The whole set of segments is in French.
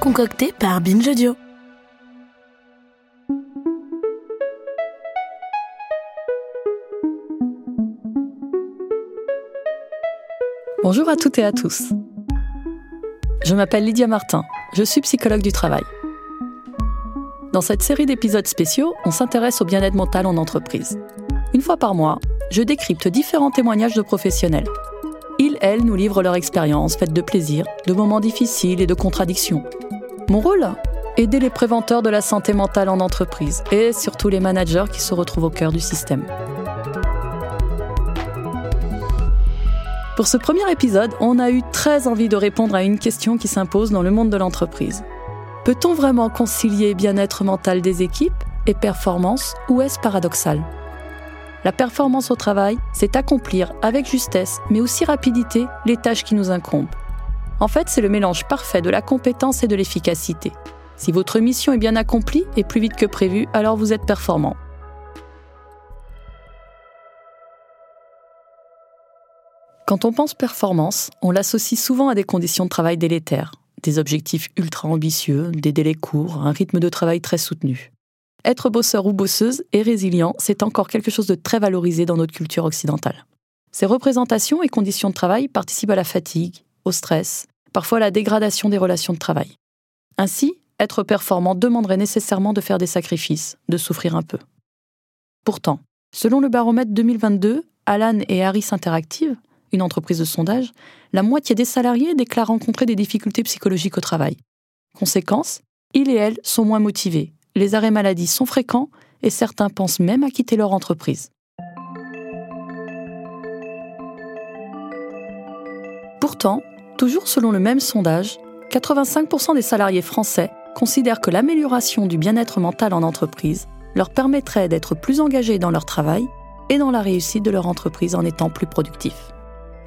concocté par Binge. Bonjour à toutes et à tous. Je m'appelle Lydia Martin, je suis psychologue du travail. Dans cette série d'épisodes spéciaux, on s'intéresse au bien-être mental en entreprise. Une fois par mois, je décrypte différents témoignages de professionnels. Ils, elles, nous livrent leur expérience faite de plaisir, de moments difficiles et de contradictions. Mon rôle Aider les préventeurs de la santé mentale en entreprise et surtout les managers qui se retrouvent au cœur du système. Pour ce premier épisode, on a eu très envie de répondre à une question qui s'impose dans le monde de l'entreprise. Peut-on vraiment concilier bien-être mental des équipes et performance ou est-ce paradoxal? La performance au travail, c'est accomplir avec justesse mais aussi rapidité les tâches qui nous incombent. En fait, c'est le mélange parfait de la compétence et de l'efficacité. Si votre mission est bien accomplie et plus vite que prévu, alors vous êtes performant. Quand on pense performance, on l'associe souvent à des conditions de travail délétères, des objectifs ultra ambitieux, des délais courts, un rythme de travail très soutenu. Être bosseur ou bosseuse et résilient, c'est encore quelque chose de très valorisé dans notre culture occidentale. Ces représentations et conditions de travail participent à la fatigue, au stress, parfois la dégradation des relations de travail. Ainsi, être performant demanderait nécessairement de faire des sacrifices, de souffrir un peu. Pourtant, selon le baromètre 2022, Alan et Harris Interactive, une entreprise de sondage, la moitié des salariés déclarent rencontrer des difficultés psychologiques au travail. Conséquence, ils et elles sont moins motivés, les arrêts maladie sont fréquents et certains pensent même à quitter leur entreprise. Pourtant, toujours selon le même sondage, 85% des salariés français considèrent que l'amélioration du bien-être mental en entreprise leur permettrait d'être plus engagés dans leur travail et dans la réussite de leur entreprise en étant plus productifs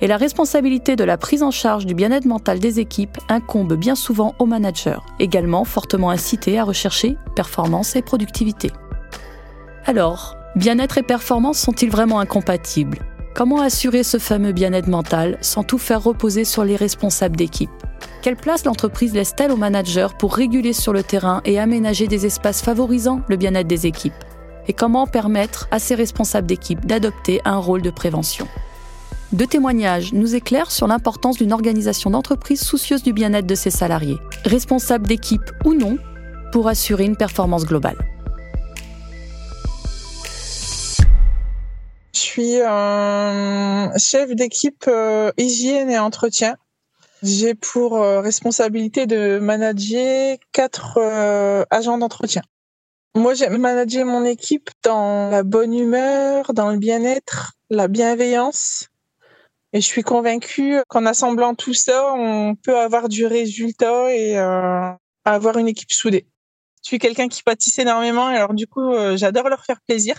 et la responsabilité de la prise en charge du bien-être mental des équipes incombe bien souvent aux managers, également fortement incités à rechercher performance et productivité. Alors, bien-être et performance sont-ils vraiment incompatibles? Comment assurer ce fameux bien-être mental sans tout faire reposer sur les responsables d'équipe? Quelle place l'entreprise laisse-t-elle aux managers pour réguler sur le terrain et aménager des espaces favorisant le bien-être des équipes? Et comment permettre à ces responsables d'équipe d'adopter un rôle de prévention? Deux témoignages nous éclairent sur l'importance d'une organisation d'entreprise soucieuse du bien-être de ses salariés, responsables d'équipe ou non, pour assurer une performance globale. Suis chef d'équipe euh, hygiène et entretien. J'ai pour euh, responsabilité de manager quatre euh, agents d'entretien. Moi, j'aime manager mon équipe dans la bonne humeur, dans le bien-être, la bienveillance, et je suis convaincue qu'en assemblant tout ça, on peut avoir du résultat et avoir une équipe soudée. Je suis quelqu'un qui pâtisse énormément, alors du coup, j'adore leur faire plaisir.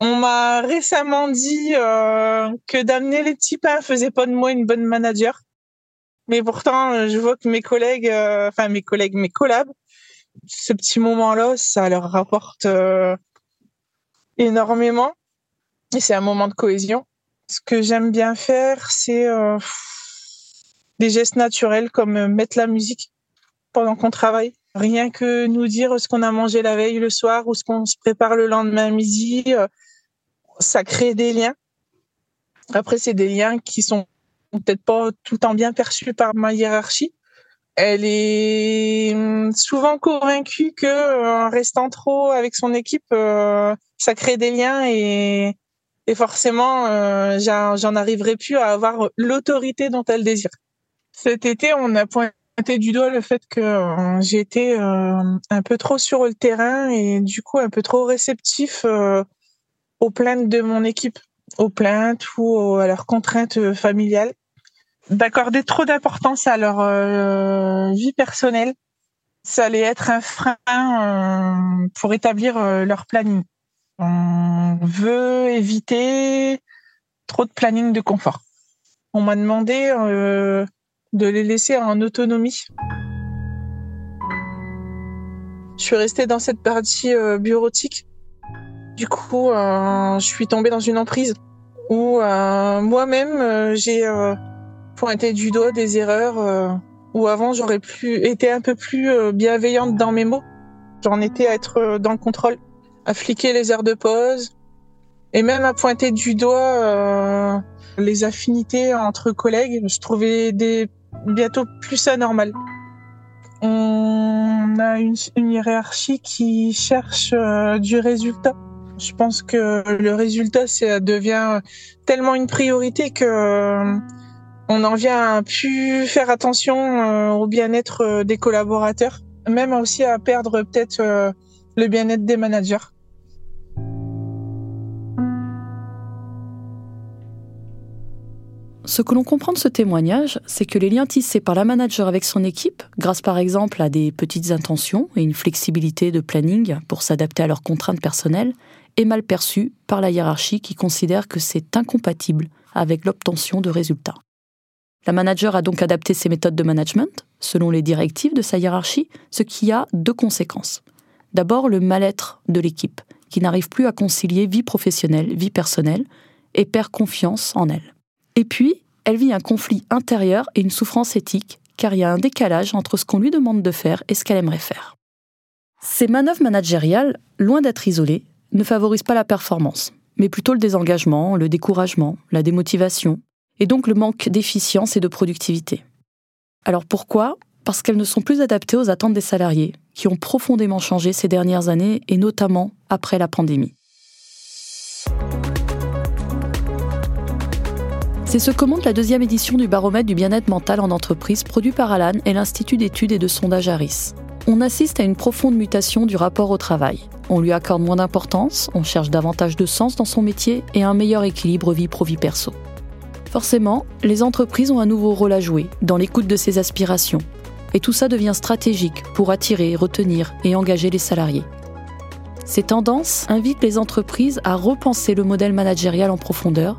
On m'a récemment dit euh, que d'amener les petits pains faisait pas de moi une bonne manager. Mais pourtant, je vois que mes collègues, enfin mes collègues, mes collabs, ce petit moment-là, ça leur rapporte énormément. Et c'est un moment de cohésion. Ce que j'aime bien faire, c'est euh, des gestes naturels comme euh, mettre la musique pendant qu'on travaille. Rien que nous dire ce qu'on a mangé la veille le soir ou ce qu'on se prépare le lendemain midi, euh, ça crée des liens. Après, c'est des liens qui sont peut-être pas tout le temps bien perçus par ma hiérarchie. Elle est hum, souvent convaincue que en restant trop avec son équipe, ça crée des liens et forcément, euh, j'en arriverai plus à avoir l'autorité dont elle désire. Cet été, on a pointé du doigt le fait que euh, j'étais euh, un peu trop sur le terrain et du coup un peu trop réceptif aux plaintes de mon équipe, aux plaintes ou à leurs contraintes familiales, d'accorder trop d'importance à leur vie personnelle. Ça allait être un frein pour établir leur planning. On veut éviter trop de planning de confort. On m'a demandé euh, de les laisser en autonomie. Je suis restée dans cette partie euh, bureautique. Du coup, euh, je suis tombée dans une emprise où moi-même j'ai pointé du doigt des erreurs où avant j'aurais pu été un peu plus euh, bienveillante dans mes mots. J'en étais à être euh, dans le contrôle, à fliquer les heures de pause et même à pointer du doigt euh, les affinités entre collègues. Je trouvais des bientôt plus anormales. On a une, une hiérarchie qui cherche euh, du résultat. Je pense que le résultat, ça devient tellement une priorité que euh, on en vient à plus faire attention euh, au bien-être euh, des collaborateurs, même aussi à perdre peut-être le bien-être des managers. Ce que l'on comprend de ce témoignage, c'est que les liens tissés par la manager avec son équipe, grâce par exemple à des petites intentions et une flexibilité de planning pour s'adapter à leurs contraintes personnelles, est mal perçu par la hiérarchie qui considère que c'est incompatible avec l'obtention de résultats. La manager a donc adapté ses méthodes de management selon les directives de sa hiérarchie, ce qui a deux conséquences. D'abord, le mal-être de l'équipe, qui n'arrive plus à concilier vie professionnelle, vie personnelle, et perd confiance en elle. Et puis, elle vit un conflit intérieur et une souffrance éthique, car il y a un décalage entre ce qu'on lui demande de faire et ce qu'elle aimerait faire. Ces manœuvres managériales, loin d'être isolées, ne favorisent pas la performance, mais plutôt le désengagement, le découragement, la démotivation, et donc le manque d'efficience et de productivité. Alors pourquoi? Parce qu'elles ne sont plus adaptées aux attentes des salariés, qui ont profondément changé ces dernières années, et notamment après la pandémie. C'est ce que montre la deuxième édition du baromètre du bien-être mental en entreprise produit par Alan et l'Institut d'études et de sondage Harris. On assiste à une profonde mutation du rapport au travail. On lui accorde moins d'importance, on cherche davantage de sens dans son métier et un meilleur équilibre vie pro-vie perso. Forcément, les entreprises ont un nouveau rôle à jouer dans l'écoute de ces aspirations. Et tout ça devient stratégique pour attirer, retenir et engager les salariés. Ces tendances invitent les entreprises à repenser le modèle managérial en profondeur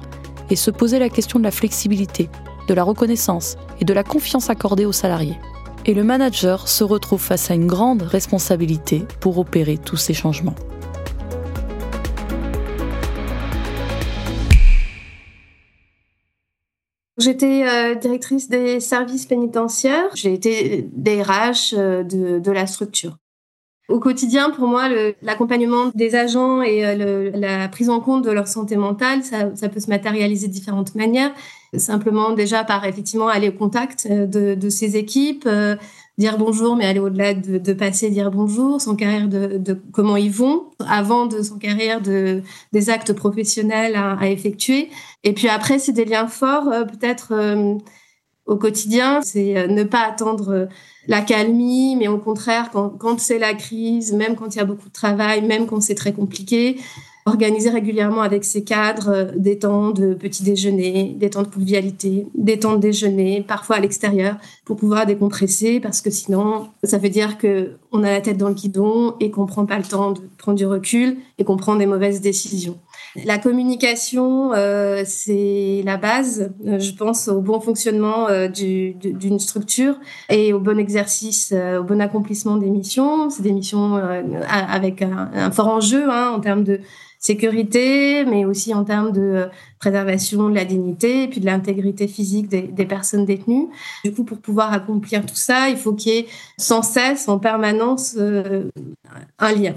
et se poser la question de la flexibilité, de la reconnaissance et de la confiance accordée aux salariés. Et le manager se retrouve face à une grande responsabilité pour opérer tous ces changements. J'étais euh, directrice des services pénitentiaires. J'ai été DRH euh, de, de la structure. Au quotidien, pour moi, l'accompagnement des agents et euh, la prise en compte de leur santé mentale, ça, peut se matérialiser de différentes manières. Simplement déjà par effectivement aller au contact euh, de, de ces équipes, euh, dire bonjour, mais aller au-delà de, passer dire bonjour, son carrière de, de, comment ils vont, avant de son carrière de des actes professionnels à effectuer. Et puis après, c'est des liens forts, peut-être au quotidien, c'est ne pas attendre la calmie, mais au contraire, quand, quand c'est la crise, même quand il y a beaucoup de travail, même quand c'est très compliqué, organiser régulièrement avec ses cadres euh, des temps de petit déjeuner, des temps de convivialité, des temps de déjeuner, parfois à l'extérieur, pour pouvoir décompresser, parce que sinon, ça veut dire que on a la tête dans le guidon et qu'on prend pas le temps de prendre du recul et qu'on prend des mauvaises décisions. La communication, euh, c'est la base, euh, je pense, au bon fonctionnement euh, d'une structure et au bon exercice, euh, au bon accomplissement des missions. C'est des missions euh, avec un, un, fort enjeu hein, en termes de sécurité, mais aussi en termes de préservation de la dignité et puis de l'intégrité physique des, des, personnes détenues. Du coup, pour pouvoir accomplir tout ça, il faut qu'il y ait sans cesse, en permanence, un lien.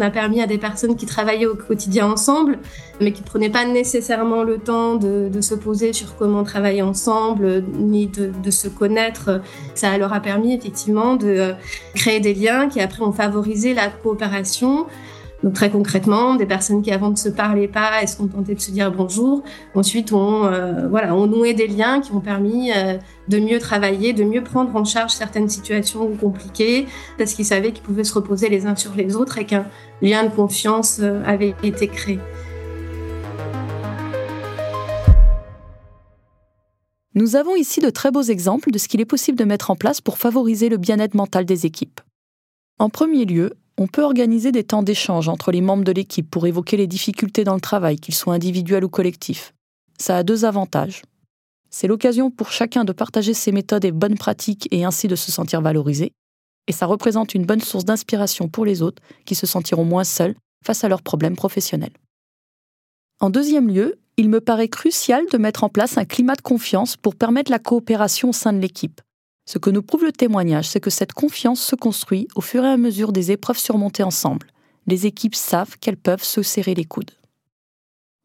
A permis à des personnes qui travaillaient au quotidien ensemble, mais qui ne prenaient pas nécessairement le temps de, se poser sur comment travailler ensemble, ni de, de, se connaître. Ça leur a permis effectivement de créer des liens qui après ont favorisé la coopération. Très concrètement, des personnes qui avant ne se parlaient pas et se contentaient de se dire bonjour, ensuite ont euh, voilà ont noué des liens qui ont permis euh, de mieux travailler, de mieux prendre en charge certaines situations compliquées, parce qu'ils savaient qu'ils pouvaient se reposer les uns sur les autres et qu'un lien de confiance euh, avait été créé. Nous avons ici de très beaux exemples de ce qu'il est possible de mettre en place pour favoriser le bien-être mental des équipes. En premier lieu, on peut organiser des temps d'échange entre les membres de l'équipe pour évoquer les difficultés dans le travail, qu'ils soient individuels ou collectifs. Ça a deux avantages. C'est l'occasion pour chacun de partager ses méthodes et bonnes pratiques et ainsi de se sentir valorisé. Et ça représente une bonne source d'inspiration pour les autres qui se sentiront moins seuls face à leurs problèmes professionnels. En deuxième lieu, il me paraît crucial de mettre en place un climat de confiance pour permettre la coopération au sein de l'équipe. Ce que nous prouve le témoignage, c'est que cette confiance se construit au fur et à mesure des épreuves surmontées ensemble. Les équipes savent qu'elles peuvent se serrer les coudes.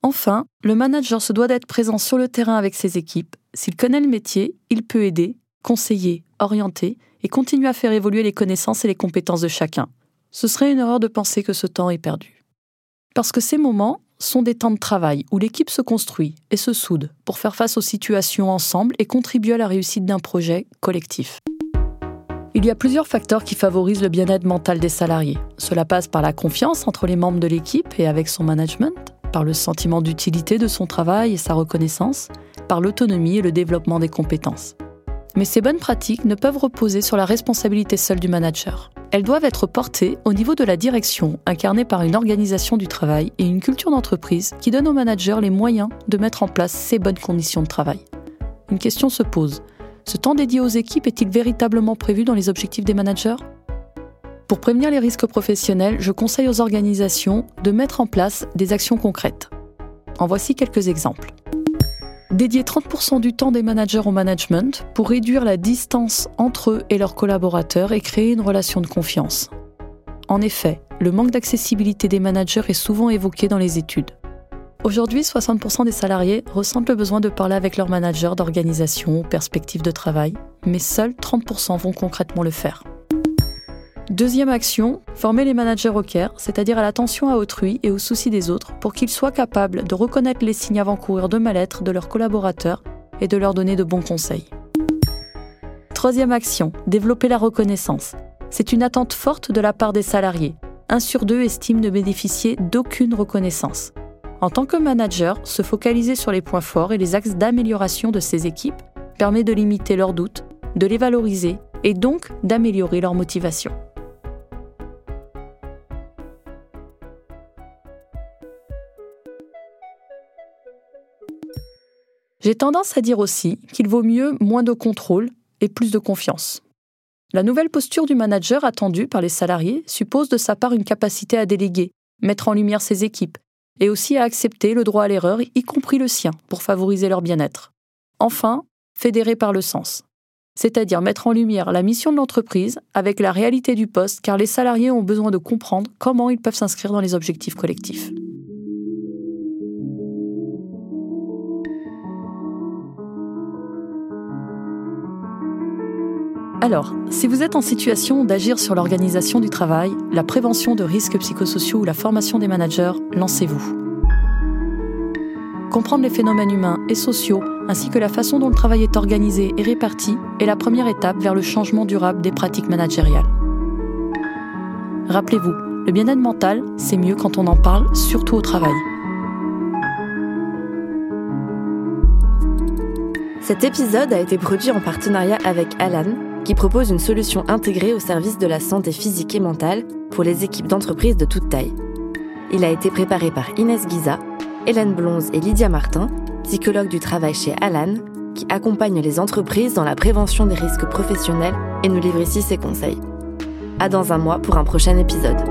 Enfin, le manager se doit d'être présent sur le terrain avec ses équipes. S'il connaît le métier, il peut aider, conseiller, orienter et continuer à faire évoluer les connaissances et les compétences de chacun. Ce serait une erreur de penser que ce temps est perdu. Parce que ces moments sont des temps de travail où l'équipe se construit et se soude pour faire face aux situations ensemble et contribuer à la réussite d'un projet collectif. Il y a plusieurs facteurs qui favorisent le bien-être mental des salariés. Cela passe par la confiance entre les membres de l'équipe et avec son management, par le sentiment d'utilité de son travail et sa reconnaissance, par l'autonomie et le développement des compétences. Mais ces bonnes pratiques ne peuvent reposer sur la responsabilité seule du manager. Elles doivent être portées au niveau de la direction, incarnée par une organisation du travail et une culture d'entreprise qui donne au manager les moyens de mettre en place ces bonnes conditions de travail. Une question se pose. Ce temps dédié aux équipes est-il véritablement prévu dans les objectifs des managers? Pour prévenir les risques professionnels, je conseille aux organisations de mettre en place des actions concrètes. En voici quelques exemples. Dédier 30% du temps des managers au management pour réduire la distance entre eux et leurs collaborateurs et créer une relation de confiance. En effet, le manque d'accessibilité des managers est souvent évoqué dans les études. Aujourd'hui, 60% des salariés ressentent le besoin de parler avec leur manager d'organisation, perspective de travail, mais seuls 30% vont concrètement le faire. Deuxième action, former les managers au care, c'est-à-dire à l'attention à autrui et aux soucis des autres, pour qu'ils soient capables de reconnaître les signes avant-courir de mal-être de leurs collaborateurs et de leur donner de bons conseils. Troisième action, développer la reconnaissance. C'est une attente forte de la part des salariés. Un sur deux estime ne bénéficier d'aucune reconnaissance. En tant que manager, se focaliser sur les points forts et les axes d'amélioration de ses équipes permet de limiter leurs doutes, de les valoriser et donc d'améliorer leur motivation. J'ai tendance à dire aussi qu'il vaut mieux moins de contrôle et plus de confiance. La nouvelle posture du manager attendue par les salariés suppose de sa part une capacité à déléguer, mettre en lumière ses équipes, et aussi à accepter le droit à l'erreur, y compris le sien, pour favoriser leur bien-être. Enfin, fédérer par le sens, c'est-à-dire mettre en lumière la mission de l'entreprise avec la réalité du poste, car les salariés ont besoin de comprendre comment ils peuvent s'inscrire dans les objectifs collectifs. Alors, si vous êtes en situation d'agir sur l'organisation du travail, la prévention de risques psychosociaux ou la formation des managers, lancez-vous. Comprendre les phénomènes humains et sociaux, ainsi que la façon dont le travail est organisé et réparti, est la première étape vers le changement durable des pratiques managériales. Rappelez-vous, le bien-être mental, c'est mieux quand on en parle, surtout au travail. Cet épisode a été produit en partenariat avec Alan, qui propose une solution intégrée au service de la santé physique et mentale pour les équipes d'entreprises de toute taille. Il a été préparé par Inès Guiza, Hélène Blonze et Lydia Martin, psychologues du travail chez Alan, qui accompagnent les entreprises dans la prévention des risques professionnels et nous livre ici ses conseils. À dans un mois pour un prochain épisode.